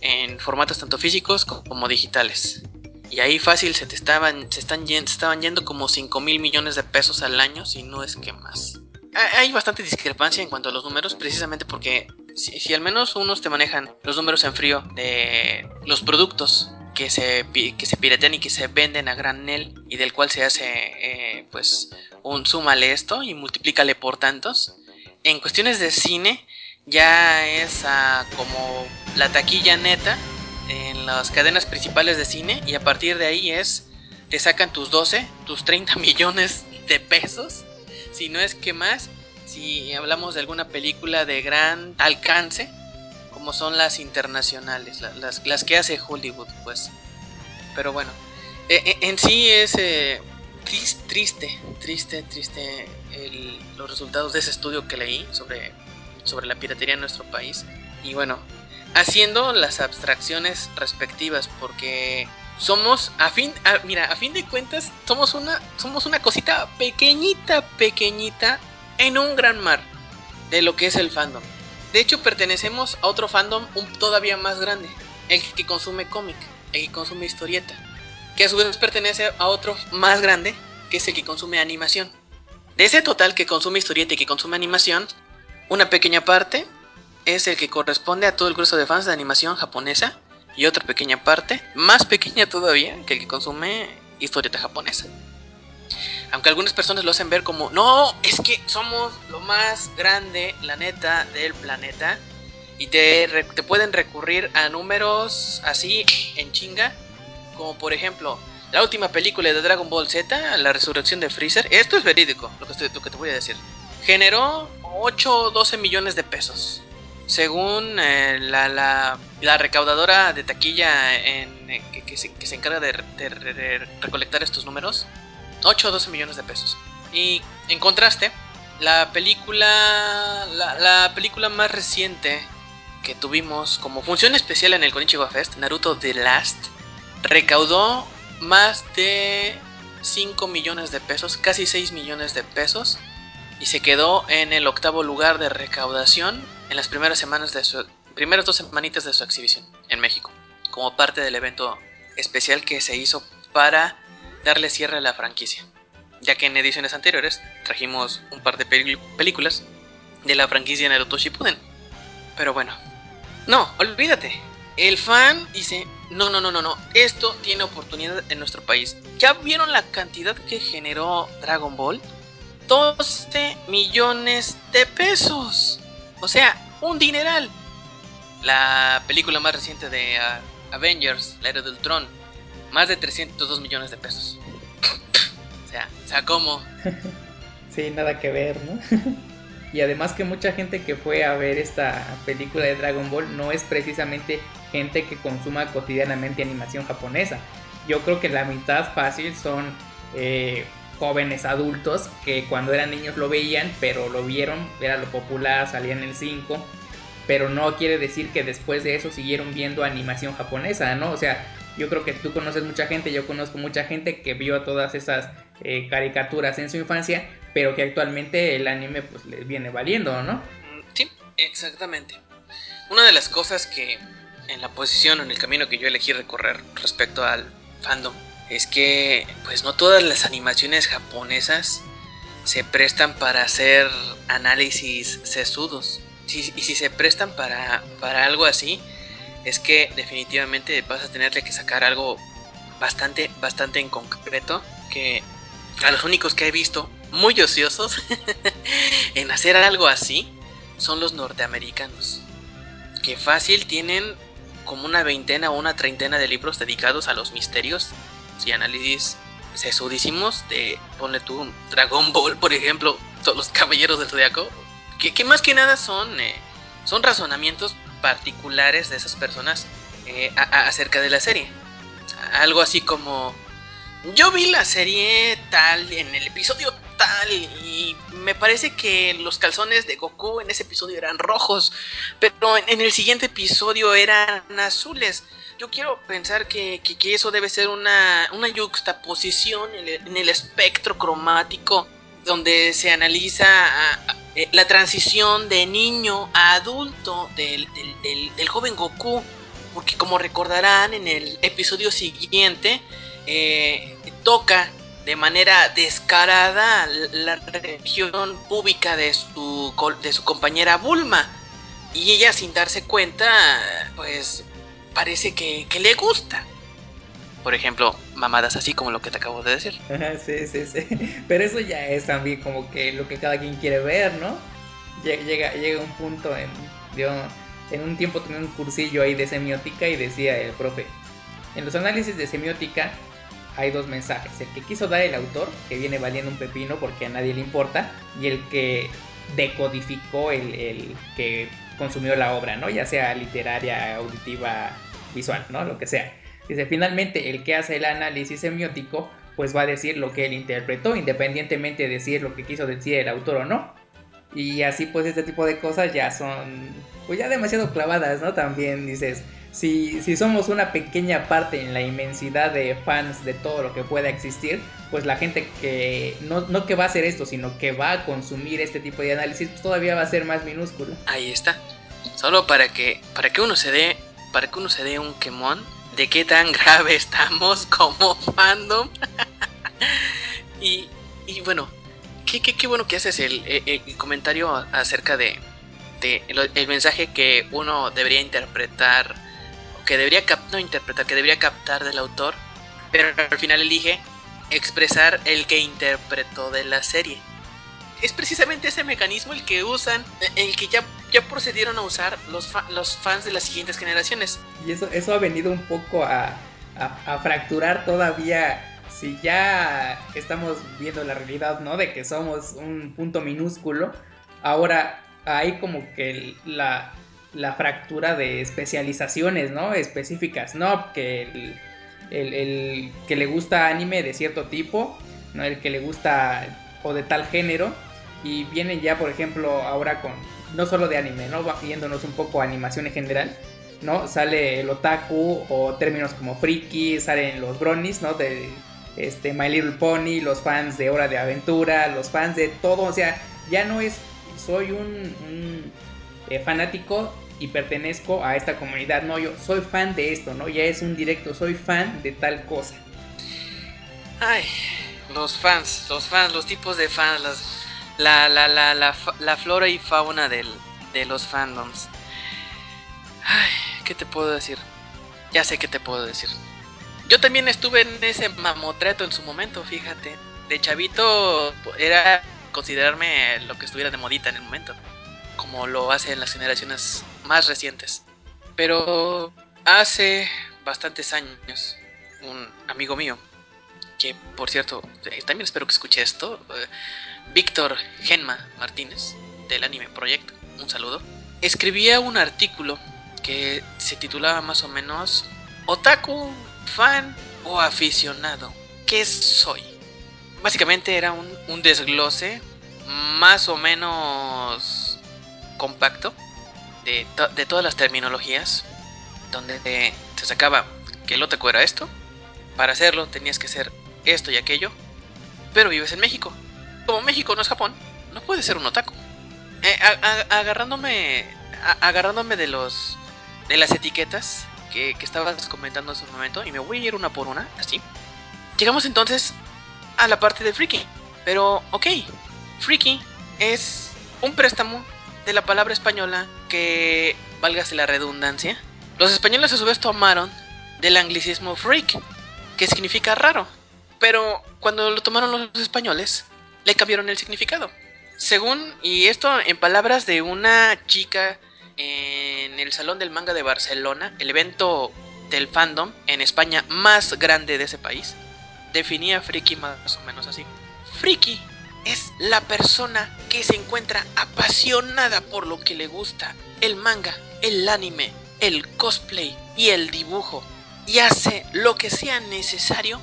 en formatos tanto físicos como digitales. Y ahí fácil se te estaban, se están estaban yendo como 5 mil millones de pesos al año, si no es que más. Hay bastante discrepancia en cuanto a los números, precisamente porque si, al menos unos te manejan los números en frío de los productos que se, que se piratean y que se venden a granel y del cual se hace eh, pues un súmale esto y multiplícale por tantos. En cuestiones de cine ya es como la taquilla neta en las cadenas principales de cine y a partir de ahí es, te sacan tus 12, tus 30 millones de pesos, si no es que más, si hablamos de alguna película de gran alcance, como son las internacionales, las, que hace Hollywood, pues. Pero bueno, e, e, en sí es eh, triste, triste, triste los resultados de ese estudio que leí sobre, sobre la piratería en nuestro país. Y bueno, haciendo las abstracciones respectivas porque somos a fin mira a fin de cuentas somos una somos una cosita pequeñita pequeñita en un gran mar de lo que es el fandom de hecho pertenecemos a otro fandom un, todavía más grande el que consume cómic el que consume historieta que a su vez pertenece a otro más grande que es el que consume animación de ese total que consume historieta y que consume animación una pequeña parte es el que corresponde a todo el grueso de fans de animación japonesa y otra pequeña parte, más pequeña todavía, que el que consume historieta japonesa. Aunque algunas personas lo hacen ver como, no, es que somos lo más grande, la neta, del planeta. Y te, te pueden recurrir a números así en chinga. Como por ejemplo, la última película de Dragon Ball Z, La Resurrección de Freezer. Esto es verídico, lo que, lo que te voy a decir. Generó 8 o 12 millones de pesos según eh, la, la, recaudadora de taquilla eh, que, se, encarga de, recolectar estos números, 8 o 12 millones de pesos. Y en contraste, la película, la, película más reciente que tuvimos como función especial en el Konichiwa Fest, Naruto The Last, recaudó más de 5 millones de pesos, casi 6 millones de pesos, y se quedó en el octavo lugar de recaudación en las primeras semanas de su primeras dos semanitas de su exhibición en México, como parte del evento especial que se hizo para darle cierre a la franquicia, ya que en ediciones anteriores trajimos un par de películas de la franquicia Naruto Shippuden. Pero bueno, no, olvídate. El fan dice, no, no, no, no, no, esto tiene oportunidad en nuestro país. ¿Ya vieron la cantidad que generó Dragon Ball? 12 millones de pesos. O sea, un dineral. La película más reciente de ah, Avengers, la era del Tron, más de 302 millones de pesos. o sea, o sea, ¿cómo? sí, nada que ver, ¿no? Y además que mucha gente que fue a ver esta película de Dragon Ball no es precisamente gente que consuma cotidianamente animación japonesa. Yo creo que la mitad fácil son eh, jóvenes adultos que cuando eran niños lo veían, pero lo vieron, era lo popular, salía en el 5 pero no quiere decir que después de eso siguieron viendo animación japonesa, ¿no? O sea, yo creo que tú conoces mucha gente, yo conozco mucha gente que vio todas esas eh, caricaturas en su infancia, pero que actualmente el anime pues les viene valiendo, ¿no? Mm, sí, exactamente. Una de las cosas que en la posición o en el camino que yo elegí recorrer respecto al fandom es que pues no todas las animaciones japonesas se prestan para hacer análisis sesudos y si se prestan para, para algo así, es que definitivamente vas a tenerle que sacar algo bastante, bastante en concreto. Que a los únicos que he visto muy ociosos en hacer algo así son los norteamericanos. Que fácil tienen como una veintena o una treintena de libros dedicados a los misterios y análisis sesudísimos de, ponle tú, Dragon Ball, por ejemplo, todos los caballeros del zodiaco, que, más que nada son, eh, son razonamientos particulares de esas personas eh, acerca de la serie. Algo así como, yo vi la serie tal en el episodio tal y me parece que los calzones de Goku en ese episodio eran rojos, pero en, el siguiente episodio eran azules. Yo quiero pensar que, eso debe ser una, una juxtaposición en el, espectro cromático donde se analiza eh, la transición de niño a adulto del, joven Goku. Porque como recordarán en el episodio siguiente, eh, toca de manera descarada la región pública de su, de su compañera Bulma. Y ella sin darse cuenta, pues parece que, que le gusta por ejemplo, mamadas así como lo que te acabo de decir. sí, sí, sí. Pero eso ya es también como que lo que cada quien quiere ver, ¿no? Llega, llega un punto en. Yo en un tiempo tenía un cursillo ahí de semiótica y decía el profe. En los análisis de semiótica hay dos mensajes. El que quiso dar el autor, que viene valiendo un pepino porque a nadie le importa, y el que decodificó el, el que consumió la obra, ¿no? Ya sea literaria, auditiva, visual, ¿no? Lo que sea. Dice, finalmente el que hace el análisis semiótico pues va a decir lo que él interpretó, independientemente de decir lo que quiso decir el autor o no. Y así pues este tipo de cosas ya son pues ya demasiado clavadas, ¿no? También dices, si, si somos una pequeña parte en la inmensidad de fans de todo lo que pueda existir, pues la gente que no, no que va a hacer esto, sino que va a consumir este tipo de análisis, pues todavía va a ser más minúsculo. Ahí está. Solo para que, para que uno se dé, para que uno se dé un quemón, de qué tan grave estamos como fandom. y, y, bueno, qué, qué, bueno que haces el, comentario acerca de, de el, mensaje que uno debería interpretar, que debería no interpretar, que debería captar del autor, pero al final elige expresar el que interpretó de la serie es precisamente ese mecanismo el que usan, el que ya, ya procedieron a usar los, los fans de las siguientes generaciones. Y eso, eso ha venido un poco a, fracturar todavía si ya estamos viendo la realidad, ¿no? De que somos un punto minúsculo, ahora hay como que la, la fractura de especializaciones, ¿no? Específicas, ¿no? Que el, el, que le gusta anime de cierto tipo, ¿no? El que le gusta o de tal género, y vienen ya, por ejemplo, ahora con no solo de anime, ¿no? Va viéndonos un poco animación en general, ¿no? Sale el otaku o términos como friki, salen los bronies, ¿no? De este My Little Pony, los fans de Hora de Aventura, los fans de todo, o sea, ya no es soy un, eh, fanático y pertenezco a esta comunidad, no, yo soy fan de esto, ¿no? Ya es un directo, soy fan de tal cosa. Ay, los fans, los fans, los tipos de fans, las la, la, la, la, flora y fauna del, de los fandoms. Ay, ¿qué te puedo decir? Ya sé qué te puedo decir. Yo también estuve en ese mamotreto en su momento, fíjate. De chavito era considerarme lo que estuviera de modita en el momento. Como lo hacen las generaciones más recientes. Pero hace bastantes años, un amigo mío, que por cierto, eh, también espero que escuche esto, eh, Víctor Genma Martínez, del Anime Project, un saludo, escribía un artículo que se titulaba más o menos Otaku, fan o aficionado. ¿Qué soy? Básicamente era un, desglose más o menos compacto de, todas las terminologías donde se sacaba que el otaku era esto, para hacerlo tenías que ser esto y aquello, pero vives en México. Como México no es Japón, no puedes ser un otaku. Eh, agarrándome, agarrándome de los de las etiquetas que, que estabas comentando hace un momento y me voy a ir una por una, así. Llegamos entonces a la parte de freaky. Pero, ok, freaky es un préstamo de la palabra española que, válgase la redundancia, los españoles a su vez tomaron del anglicismo freak, que significa raro. Pero cuando lo tomaron los españoles, le cambiaron el significado. Según, y esto en palabras de una chica en el Salón del Manga de Barcelona, el evento del fandom en España más grande de ese país, definía friki más o menos así. Friki es la persona que se encuentra apasionada por lo que le gusta, el manga, el anime, el cosplay y el dibujo, y hace lo que sea necesario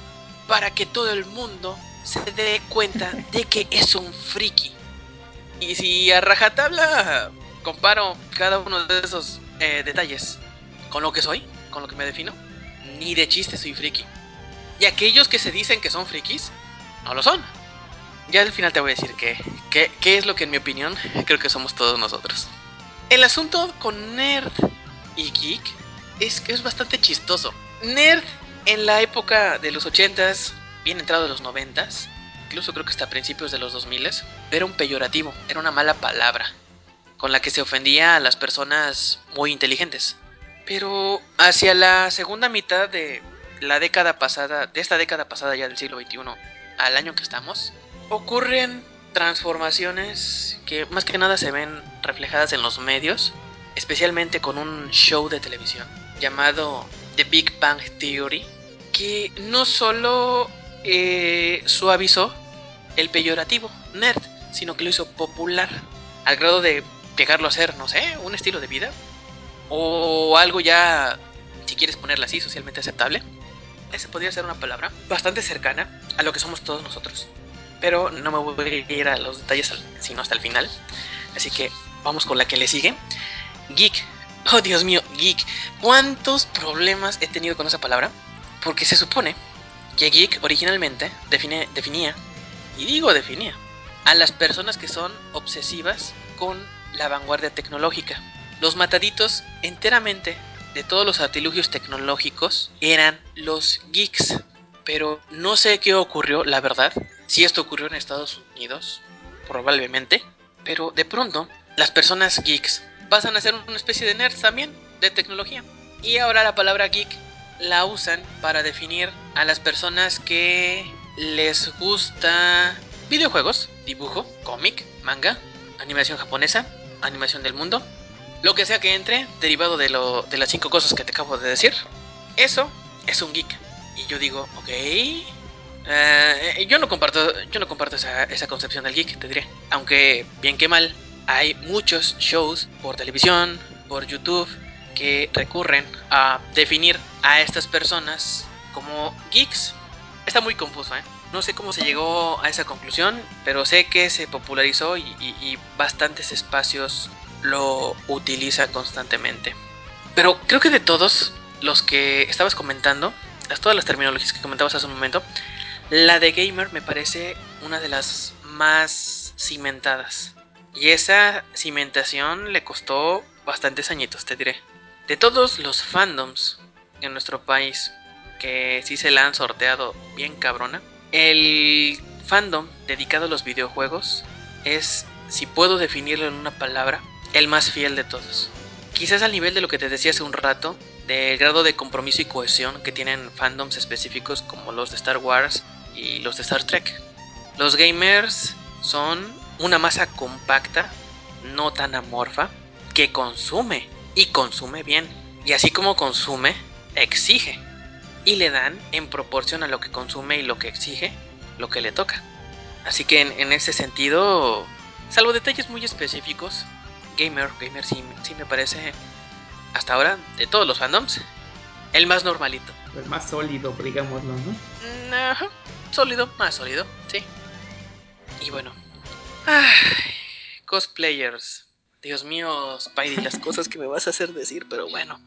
para que todo el mundo se dé cuenta de que es un friki. Y si a rajatabla comparo cada uno de esos eh, detalles con lo que soy, con lo que me defino, ni de chiste soy friki. Y aquellos que se dicen que son frikis, no lo son. Ya al final te voy a decir que, qué es lo que en mi opinión creo que somos todos nosotros. El asunto con nerd y geek es que es bastante chistoso. Nerd en la época de los 80s, bien entrado de los 90s, incluso creo que hasta principios de los 2000s, era un peyorativo, era una mala palabra con la que se ofendía a las personas muy inteligentes. Pero hacia la segunda mitad de la década pasada, de esta década pasada ya del siglo XXI, al año que estamos, ocurren transformaciones que más que nada se ven reflejadas en los medios, especialmente con un show de televisión llamado The Big Bang Theory, que no solo eh, suavizó el peyorativo nerd, sino que lo hizo popular, al grado de llegarlo a ser, no sé, un estilo de vida, o algo ya, si quieres ponerla así, socialmente aceptable. Esa podría ser una palabra bastante cercana a lo que somos todos nosotros pero no me voy a ir a los detalles sino hasta el final. Así que vamos con la que le sigue. Geek. Oh, Dios mío, geek. ¿Cuántos problemas he tenido con esa palabra? Porque se supone que geek originalmente definía, y digo definía, a las personas que son obsesivas con la vanguardia tecnológica. Los mataditos enteramente de todos los artilugios tecnológicos eran los geeks. Pero no sé qué ocurrió, la verdad, si esto ocurrió en Estados Unidos, probablemente, pero de pronto las personas geeks pasan a ser una especie de nerds también, de tecnología. Y ahora la palabra geek la usan para definir a las personas que les gusta videojuegos, dibujo, cómic, manga, animación japonesa, animación del mundo, lo que sea que entre, derivado de, lo, de las cinco cosas que te acabo de decir. Eso es un geek. Y yo digo, ok, eh, yo no comparto, yo no comparto esa, esa concepción del geek, te diré. Aunque, bien que mal, hay muchos shows por televisión, por YouTube, que recurren a definir a estas personas como geeks. Está muy confuso, ¿eh? No sé cómo se llegó a esa conclusión, pero sé que se popularizó y, y bastantes espacios lo utilizan constantemente. Pero creo que de todos los que estabas comentando, todas las terminologías que comentabas hace un momento, la de gamer me parece una de las más cimentadas. Y esa cimentación le costó bastantes añitos, te diré. De todos los fandoms en nuestro país que sí se la han sorteado bien cabrona, el fandom dedicado a los videojuegos es, si puedo definirlo en una palabra, el más fiel de todos. Quizás al nivel de lo que te decía hace un rato, del grado de compromiso y cohesión que tienen fandoms específicos como los de Star Wars y los de Star Trek. Los gamers son una masa compacta, no tan amorfa, que consume y consume bien. Y así como consume, exige. Y le dan en proporción a lo que consume y lo que exige, lo que le toca. Así que en, ese sentido, Salvo detalles muy específicos, Gamer, Gamer sí, sí me parece, hasta ahora, de todos los fandoms, el más normalito. El más sólido, digámoslo, ¿no? Ajá, sólido, más sólido, sí. Y bueno. Ay, cosplayers. Dios mío, Spidey, las cosas que me vas a hacer decir, pero bueno.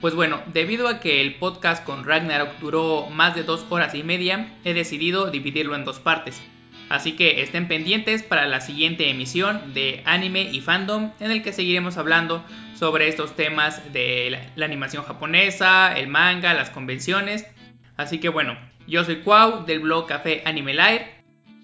Pues bueno, debido a que el podcast con Ragnarok duró más de dos horas y media, he decidido dividirlo en dos partes. Así que estén pendientes para la siguiente emisión de Anime y Fandom, en el que seguiremos hablando sobre estos temas de la, animación japonesa, el manga, las convenciones. Así que bueno, yo soy Cuau del blog Café Anime Live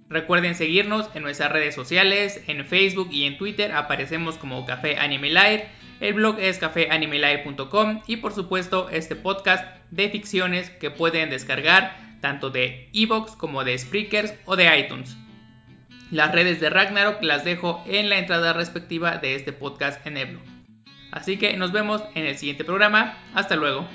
Recuerden seguirnos en nuestras redes sociales, en Facebook y en Twitter aparecemos como Café Anime Live. El blog es cafeanimelive.com y por supuesto este podcast de ficciones que pueden descargar tanto de Evox como de Spreakers o de iTunes. Las redes de Ragnarok las dejo en la entrada respectiva de este podcast en el blog. Así que nos vemos en el siguiente programa. Hasta luego.